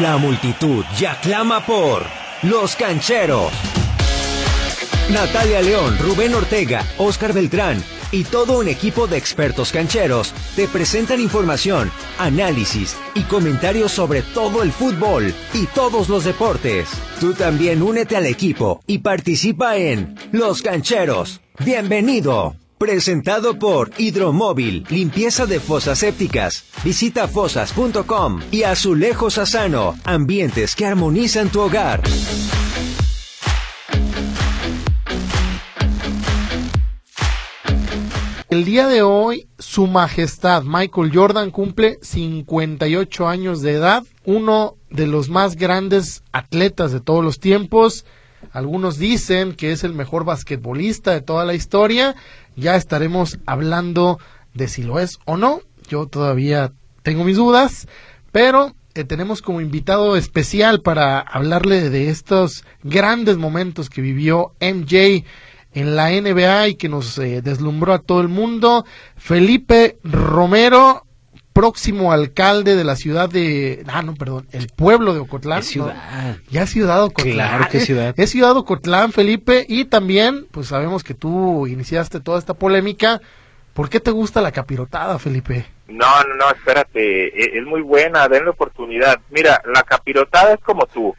La multitud ya clama por Los Cancheros. Natalia León, Rubén Ortega, Oscar Beltrán y todo un equipo de expertos cancheros te presentan información, análisis y comentarios sobre todo el fútbol y todos los deportes. Tú también únete al equipo y participa en Los Cancheros. Bienvenido. Presentado por Hidromóvil, limpieza de fosas sépticas. Visita fosas.com y Azulejos Asano, ambientes que armonizan tu hogar. El día de hoy, Su Majestad Michael Jordan cumple 58 años de edad, uno de los más grandes atletas de todos los tiempos. Algunos dicen que es el mejor basquetbolista de toda la historia. Ya estaremos hablando de si lo es o no. Yo todavía tengo mis dudas, pero eh, tenemos como invitado especial para hablarle de estos grandes momentos que vivió MJ en la NBA y que nos eh, deslumbró a todo el mundo. Felipe Romero, próximo alcalde de la ciudad de, ah, no, perdón, el pueblo de Ocotlán. Es ciudad. Ya ciudad Ocotlán. Claro que es ciudad. Es ciudad Ocotlán, Felipe, y también, pues sabemos que tú iniciaste toda esta polémica. ¿Por qué te gusta la capirotada, Felipe? No, no, no, espérate, e, es muy buena, denle oportunidad. Mira, la capirotada es como tú.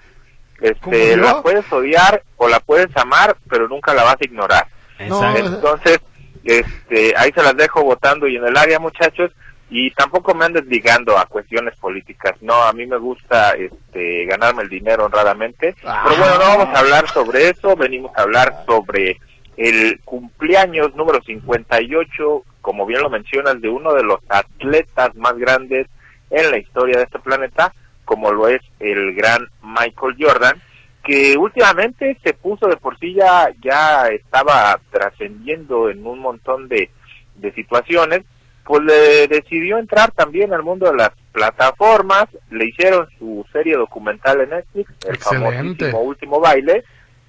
Este, la puedes odiar o la puedes amar, pero nunca la vas a ignorar. Entonces, este, ahí se las dejo votando y en el área, muchachos, y tampoco me andes ligando a cuestiones políticas. No, a mí me gusta este, ganarme el dinero honradamente. Pero bueno, no vamos a hablar sobre eso, venimos a hablar sobre el cumpleaños número 58, como bien lo mencionas, de uno de los atletas más grandes en la historia de este planeta, como lo es el gran Michael Jordan, que últimamente se puso de por sí ya, ya estaba trascendiendo en un montón de, de situaciones, pues le decidió entrar también al mundo de las plataformas, le hicieron su serie documental en Netflix, el famosísimo Último Baile,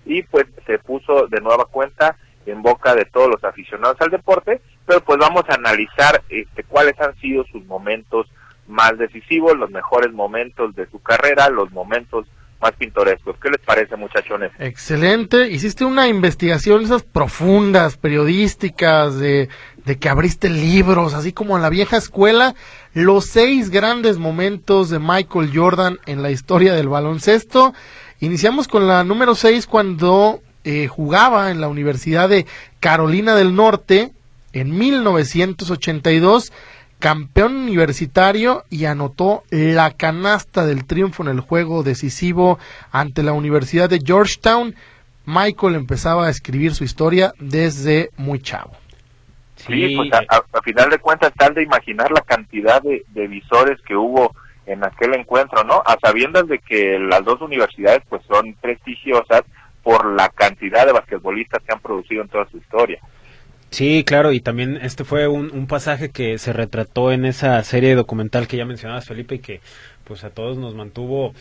y pues se puso de nueva cuenta en boca de todos los aficionados al deporte, pero pues vamos a analizar este, cuáles han sido sus momentos más decisivos, los mejores momentos de su carrera, los momentos más pintorescos. ¿Qué les parece, muchachones? Excelente. Hiciste una investigación esas profundas, periodísticas, de, de que abriste libros, así como en la vieja escuela, los seis grandes momentos de Michael Jordan en la historia del baloncesto. Iniciamos con la número seis cuando eh, jugaba en la Universidad de Carolina del Norte en 1982 campeón universitario y anotó la canasta del triunfo en el juego decisivo ante la Universidad de Georgetown. Michael empezaba a escribir su historia desde muy chavo. Sí, pues a, final de cuentas tal de imaginar la cantidad de, visores que hubo en aquel encuentro, ¿no? A sabiendas de que las dos universidades pues son prestigiosas por la cantidad de basquetbolistas que han producido en toda su historia. Sí, claro, y también este fue un, pasaje que se retrató en esa serie documental que ya mencionabas, Felipe, y que pues a todos nos mantuvo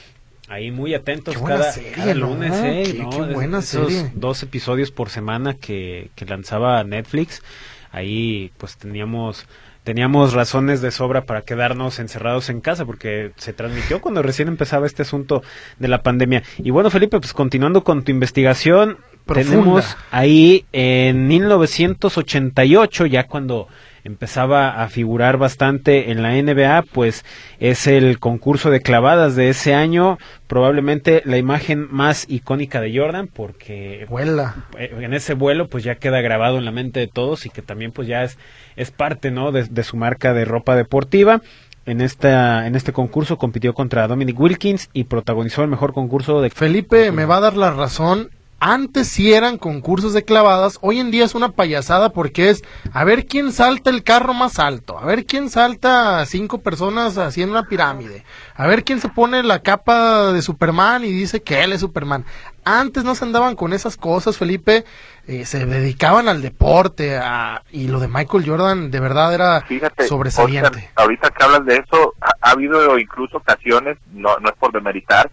ahí muy atentos cada, lunes, ¿eh? Qué, buena serie. dos episodios por semana que, que lanzaba Netflix. Ahí pues teníamos teníamos razones de sobra para quedarnos encerrados en casa porque se transmitió cuando recién empezaba este asunto de la pandemia. Y bueno, Felipe, pues continuando con tu investigación, tenemos ahí en 1988, ya cuando empezaba a figurar bastante en la NBA, pues es el concurso de clavadas de ese año, probablemente la imagen más icónica de Jordan, porque Vuela. Eh, en ese vuelo pues ya queda grabado en la mente de todos y que también pues ya es, es parte ¿no? de, de su marca de ropa deportiva en esta en este concurso compitió contra Dominic Wilkins y protagonizó el mejor concurso de Felipe me va a dar la razón antes sí eran concursos de clavadas, hoy en día es una payasada porque es a ver quién salta el carro más alto, a ver quién salta a cinco personas haciendo una pirámide, a ver quién se pone la capa de Superman y dice que él es Superman. Antes no se andaban con esas cosas, Felipe, eh, se dedicaban al deporte y lo de Michael Jordan de verdad era sobresaliente. ahorita que hablas de eso, ha, ha, habido incluso ocasiones, no, no es por demeritar,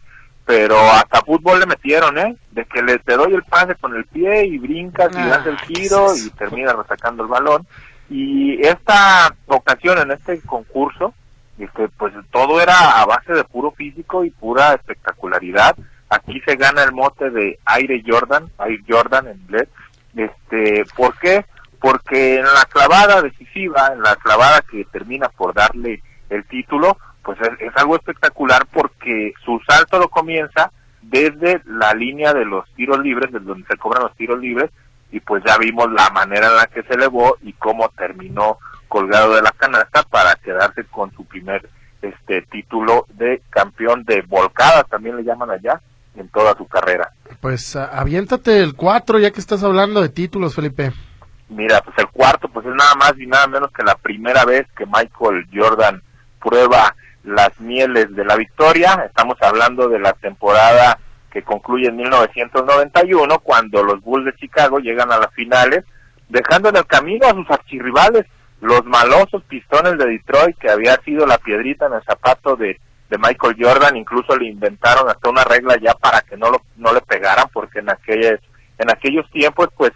pero hasta fútbol le metieron, ¿eh? De que le te doy el pase con el pie y brincas y das el ah, giro y terminas resacando el balón. Y esta ocasión en este concurso este, pues todo era a base de puro físico y pura espectacularidad. Aquí se gana el mote de Aire Jordan, Aire Jordan en inglés. Este, ¿Por qué? Porque en la clavada decisiva, en la clavada que termina por darle el título, pues es, algo espectacular porque su salto lo comienza desde la línea de los tiros libres, desde donde se cobran los tiros libres, y pues ya vimos la manera en la que se elevó y cómo terminó colgado de la canasta para quedarse con su primer este título de campeón de volcada, también le llaman allá, en toda su carrera. Pues aviéntate el 4 ya que estás hablando de títulos, Felipe. Mira, pues el cuarto pues es nada más y nada menos que la primera vez que Michael Jordan prueba las mieles de la victoria. Estamos hablando de la temporada que concluye en 1991 cuando los Bulls de Chicago llegan a las finales, dejando en el camino a sus archirrivales, los malosos Pistones de Detroit, que había sido la piedrita en el zapato de, de Michael Jordan, incluso le inventaron hasta una regla ya para que no lo no le pegaran porque en aquellos en aquellos tiempos pues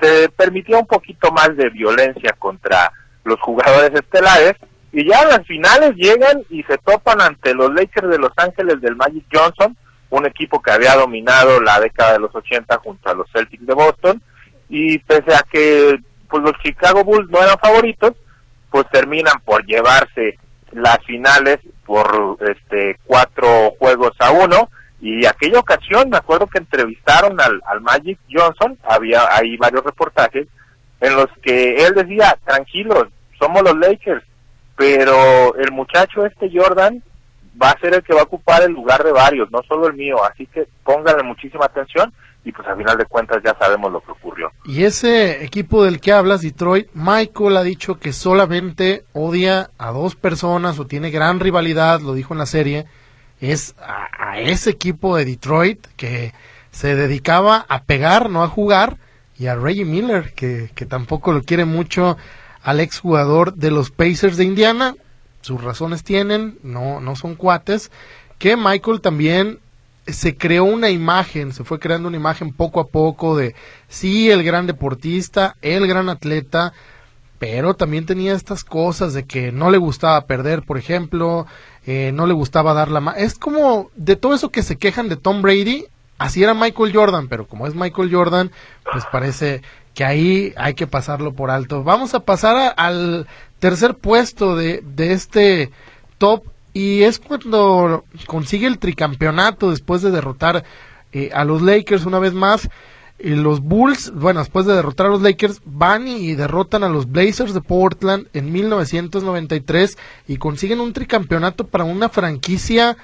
se permitía un poquito más de violencia contra los jugadores estelares y ya las finales llegan y se topan ante los Lakers de Los Ángeles del Magic Johnson, un equipo que había dominado la década de los 80 junto a los Celtics de Boston, y pese a que pues los Chicago Bulls no eran favoritos, pues terminan por llevarse las finales por este cuatro juegos a uno. Y aquella ocasión me acuerdo que entrevistaron al, al Magic Johnson había ahí varios reportajes en los que él decía tranquilos somos los Lakers pero el muchacho este Jordan va a ser el que va a ocupar el lugar de varios, no solo el mío, así que pónganle muchísima atención y pues al final de cuentas ya sabemos lo que ocurrió. Y ese equipo del que hablas, Detroit, Michael ha dicho que solamente odia a dos personas o tiene gran rivalidad, lo dijo en la serie, es a, ese equipo de Detroit que se dedicaba a pegar, no a jugar, y a Reggie Miller, que, que tampoco lo quiere mucho al exjugador de los Pacers de Indiana. Sus razones tienen, no, no son cuates. Que Michael también se creó una imagen, se fue creando una imagen poco a poco de sí, el gran deportista, el gran atleta, pero también tenía estas cosas de que no le gustaba perder, por ejemplo, eh, no le gustaba dar la mano. Es como de todo eso que se quejan de Tom Brady, así era Michael Jordan, pero como es Michael Jordan, pues parece que ahí hay que pasarlo por alto. Vamos a pasar al tercer puesto de, de este top y es cuando consigue el tricampeonato después de derrotar eh, a los Lakers una vez más. Y los Bulls, bueno, después de derrotar a los Lakers, van y derrotan a los Blazers de Portland en 1993 y consiguen un tricampeonato para una franquicia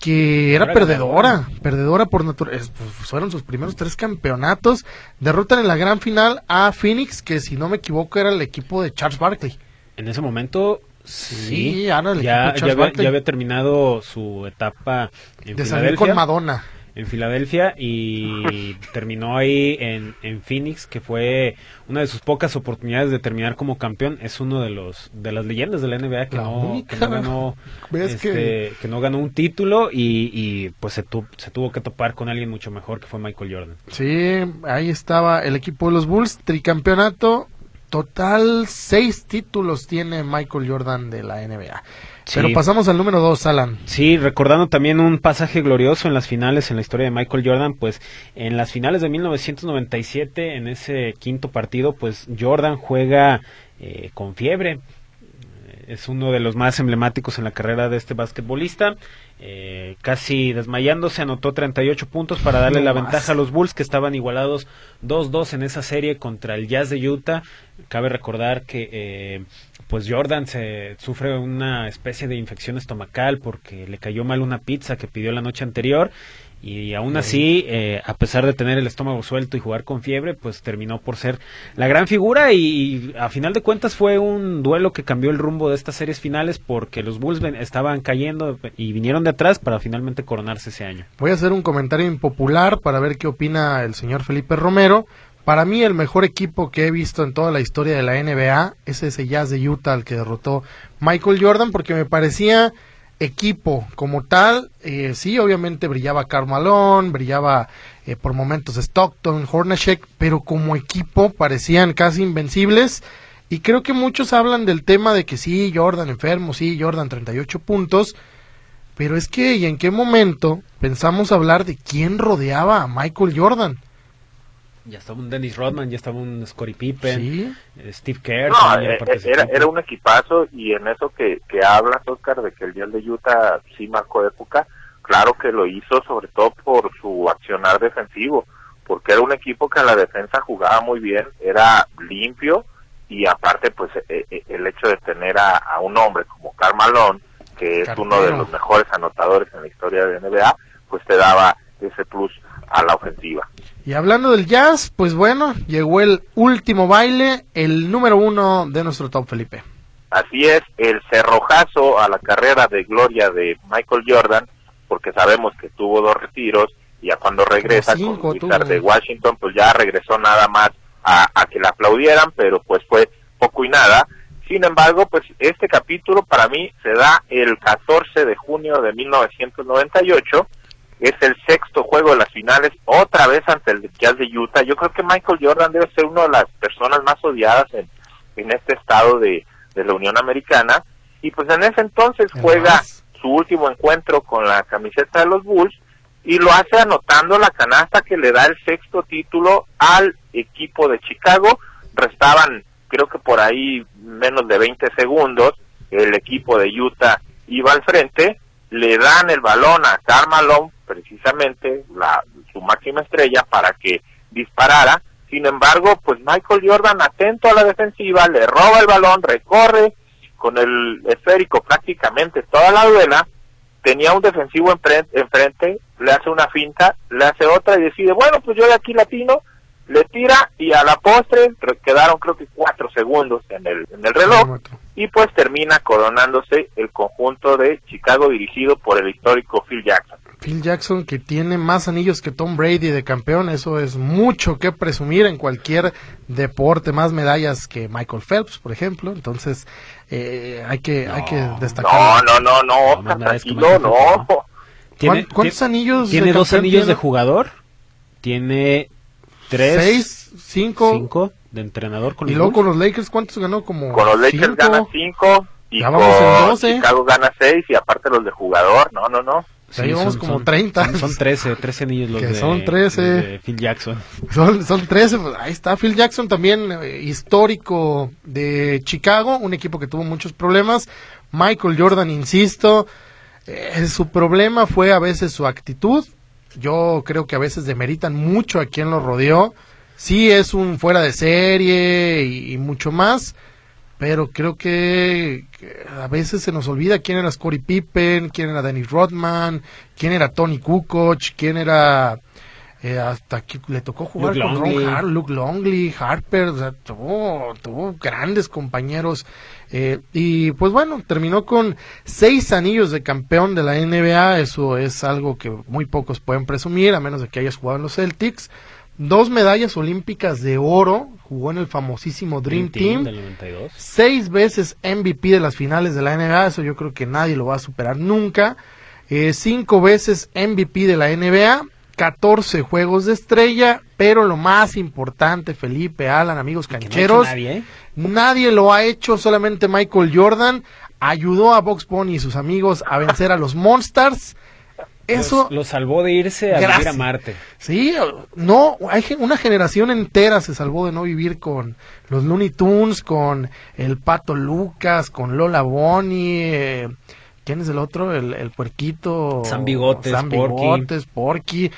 que era perdedora, perdedora por naturaleza. Pues, fueron sus primeros tres campeonatos. Derrotan en la gran final a Phoenix, que si no me equivoco era el equipo de Charles Barkley. En ese momento, sí, ya, ya, había, terminado su etapa en de salir con Madonna en Filadelfia y terminó ahí en, en, Phoenix, que fue una de sus pocas oportunidades de terminar como campeón. Es uno de los de las leyendas de la NBA que, no, ganó este, que... no ganó un título y, y pues se, se tuvo que topar con alguien mucho mejor que fue Michael Jordan. Sí, ahí estaba el equipo de los Bulls, tricampeonato. Total seis títulos tiene Michael Jordan de la NBA. Pero pasamos al número dos, Alan. Sí, recordando también un pasaje glorioso en las finales en la historia de Michael Jordan, pues en las finales de 1997, en ese quinto partido, pues Jordan juega eh, con fiebre. Es uno de los más emblemáticos en la carrera de este basquetbolista. Eh, casi desmayándose, anotó 38 puntos para darle la ventaja a los Bulls que estaban igualados 2-2 en esa serie contra el Jazz de Utah. Cabe recordar que eh, pues Jordan se sufre una especie de infección estomacal porque le cayó mal una pizza que pidió la noche anterior y aún así, eh, a pesar de tener el estómago suelto y jugar con fiebre, pues terminó por ser la gran figura y, a final de cuentas fue un duelo que cambió el rumbo de estas series finales porque los Bulls estaban cayendo y vinieron de atrás para finalmente coronarse ese año. Voy a hacer un comentario impopular para ver qué opina el señor Felipe Romero. Para mí el mejor equipo que he visto en toda la historia de la NBA es ese Jazz de Utah al que derrotó Michael Jordan porque me parecía equipo como tal, eh, sí, obviamente brillaba Carmalón, brillaba eh, por momentos Stockton, Hornacek, pero como equipo parecían casi invencibles Y creo que muchos hablan del tema de que sí, Jordan enfermo, sí, Jordan 38 puntos, pero es que, ¿y en qué momento pensamos hablar de quién rodeaba a Michael Jordan? Ya estaba un Dennis Rodman, ya estaba un Scottie Pippen, eh, Steve Kerr. Eh, era, era, un equipazo y en eso que, que hablas, Oscar, de que el día de Utah sí marcó época, claro que lo hizo sobre todo por su accionar defensivo, porque era un equipo que a la defensa jugaba muy bien, era limpio y aparte pues eh, el hecho de tener a, un hombre como Carmalón, que es uno de los mejores anotadores en la historia de NBA, pues te daba ese plus a la ofensiva. Y hablando del jazz, pues bueno, llegó el último baile, el número uno de nuestro top, Felipe. Así es, el cerrojazo a la carrera de gloria de Michael Jordan, porque sabemos que tuvo dos retiros, y ya cuando regresa con Wizard de Washington, pues ya regresó nada más a, a que le aplaudieran, pero pues fue poco y nada. Sin embargo, pues este capítulo para mí se da el 14 de junio de 1998 es el sexto juego de las finales, otra vez ante el Jazz de Utah. Yo creo que Michael Jordan debe ser una de las personas más odiadas en, este estado de, la Unión Americana. Y pues en ese entonces juega su último encuentro con la camiseta de los Bulls y lo hace anotando la canasta que le da el sexto título al equipo de Chicago. Restaban, creo que por ahí menos de 20 segundos, el equipo de Utah iba al frente, le dan el balón a Carmelo precisamente la, su máxima estrella para que disparara. Sin embargo, pues Michael Jordan, atento a la defensiva, le roba el balón, recorre con el esférico prácticamente toda la duela, tenía un defensivo enfrente, le hace una finta, le hace otra y decide, bueno, pues yo de aquí latino, le tira y a la postre quedaron creo que cuatro segundos en el, en el reloj y pues termina coronándose el conjunto de Chicago dirigido por el histórico Phil Jackson. Phil Jackson que tiene más anillos que Tom Brady de campeón, eso es mucho que presumir en cualquier deporte, más medallas que Michael Phelps, por ejemplo, entonces eh, hay que hay que destacar. No, no, no, no, tranquilo, no. ¿Cuántos anillos? Tiene dos anillos de jugador, tiene tres, seis, cinco, cinco de entrenador con y luego con los Lakers, ¿cuántos ganó? Como con los Lakers gana cinco y con Chicago gana seis y aparte los de jugador, no, no, no. Sí, vamos como 30. Son, 13, 13 anillos los que de, son 13. de Phil Jackson. Son, son 13, pues, ahí está Phil Jackson también, eh, histórico de Chicago, un equipo que tuvo muchos problemas. Michael Jordan, insisto, eh, su problema fue a veces su actitud. Yo creo que a veces demeritan mucho a quien lo rodeó. Sí es un fuera de serie y mucho más, pero creo que, a veces se nos olvida quién era Scottie Pippen, quién era Dennis Rodman, quién era Tony Kukoc, quién era eh, hasta que le tocó jugar con Ron Luke Longley, Harper, o sea, tuvo, grandes compañeros. Eh, y pues bueno, terminó con seis anillos de campeón de la NBA, eso es algo que muy pocos pueden presumir, a menos de que hayas jugado en los Celtics dos medallas olímpicas de oro, jugó en el famosísimo Dream, Team, seis veces MVP de las finales de la NBA, eso yo creo que nadie lo va a superar nunca, eh, cinco veces MVP de la NBA, 14 juegos de estrella, pero lo más importante, Felipe, Alan, amigos cancheros, nadie, nadie lo ha hecho, solamente Michael Jordan ayudó a Box Bunny y sus amigos a vencer a los Monsters eso lo salvó de irse a vivir a Marte. Sí, no, hay una generación entera se salvó de no vivir con los Looney Tunes, con el Pato Lucas, con Lola Bonnie, eh, ¿quién es el otro? El, el puerquito. San Bigotes, San Bigotes, Porky.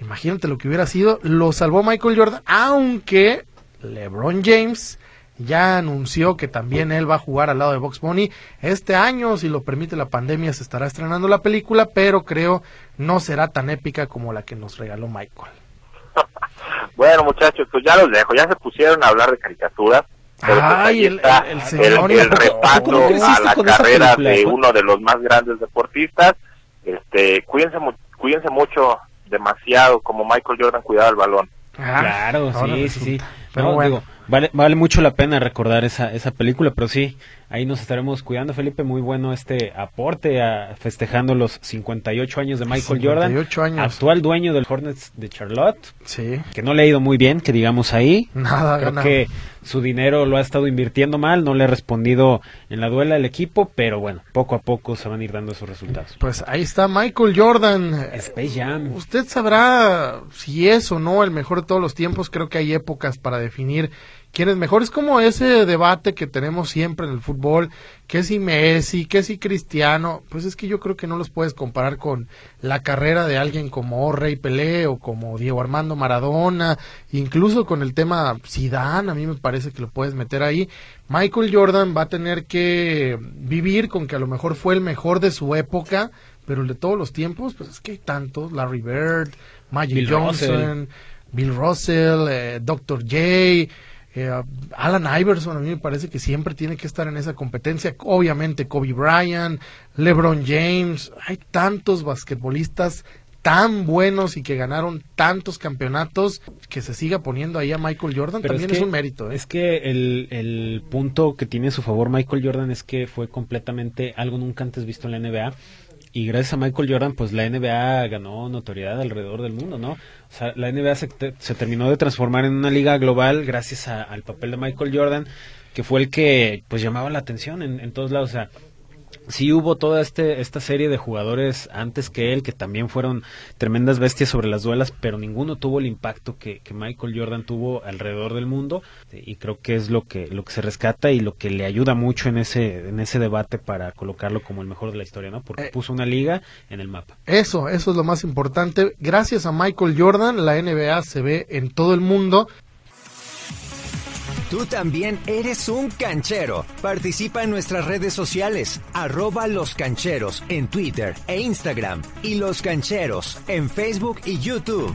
Imagínate lo que hubiera sido. Lo salvó Michael Jordan, aunque LeBron James ya anunció que también él va a jugar al lado de Box Bunny. Este año, si lo permite la pandemia, se estará estrenando la película, pero creo no será tan épica como la que nos regaló Michael. bueno, muchachos, pues ya los dejo. Ya se pusieron a hablar de caricaturas. Pues Ay, el, el, el, repaso a la carrera de uno de los más grandes deportistas. Este, cuídense, cuídense mucho, demasiado, como Michael Jordan cuidaba el balón. Ah, claro, sí, sí, sí. Pero bueno. Vale, vale mucho la pena recordar esa, esa película, pero sí, ahí nos estaremos cuidando, Felipe. Muy bueno este aporte a, festejando los 58 años de Michael 58 Jordan, actual dueño del Hornets de Charlotte. Sí. Que no le ha ido muy bien, que digamos ahí. Nada, Creo que su dinero lo ha estado invirtiendo mal, no le ha respondido en la duela el equipo, pero bueno, poco a poco se van a ir dando esos resultados. Pues ahí está Michael Jordan. Space Jam. Usted sabrá si es o no el mejor de todos los tiempos, creo que hay épocas para definir quién es mejor. Es como ese debate que tenemos siempre en el fútbol, que si Messi, que si Cristiano, pues es que yo creo que no los puedes comparar con la carrera de alguien como Rey Pelé o como Diego Armando Maradona, incluso con el tema Zidane, a mí me parece que lo puedes meter ahí. Michael Jordan va a tener que vivir con que a lo mejor fue el mejor de su época, pero el de todos los tiempos, pues es que hay tantos, Larry Bird, Magic Johnson, Bill Russell, eh, Dr. J, eh, Alan Iverson a mí me parece que siempre tiene que estar en esa competencia. Obviamente Kobe Bryant, LeBron James, hay tantos basquetbolistas tan buenos y que ganaron tantos campeonatos que se siga poniendo ahí a Michael Jordan también es, un mérito. ¿eh? Es que el, el punto que tiene a su favor Michael Jordan es que fue completamente algo nunca antes visto en la NBA y gracias a Michael Jordan, pues la NBA ganó notoriedad alrededor del mundo, ¿no? O sea, la NBA se, se terminó de transformar en una liga global gracias al papel de Michael Jordan, que fue el que pues llamaba la atención en, en todos lados. O sea, sí hubo toda este, esta serie de jugadores antes que él que también fueron tremendas bestias sobre las duelas, pero ninguno tuvo el impacto que, Michael Jordan tuvo alrededor del mundo y creo que es lo que, lo que se rescata y lo que le ayuda mucho en ese, en ese debate para colocarlo como el mejor de la historia, ¿no? Porque eh, puso una liga en el mapa. Eso, eso es lo más importante. Gracias a Michael Jordan, la NBA se ve en todo el mundo Tú también eres un canchero. Participa en nuestras redes sociales, arroba los cancheros en Twitter e Instagram y los cancheros en Facebook y YouTube.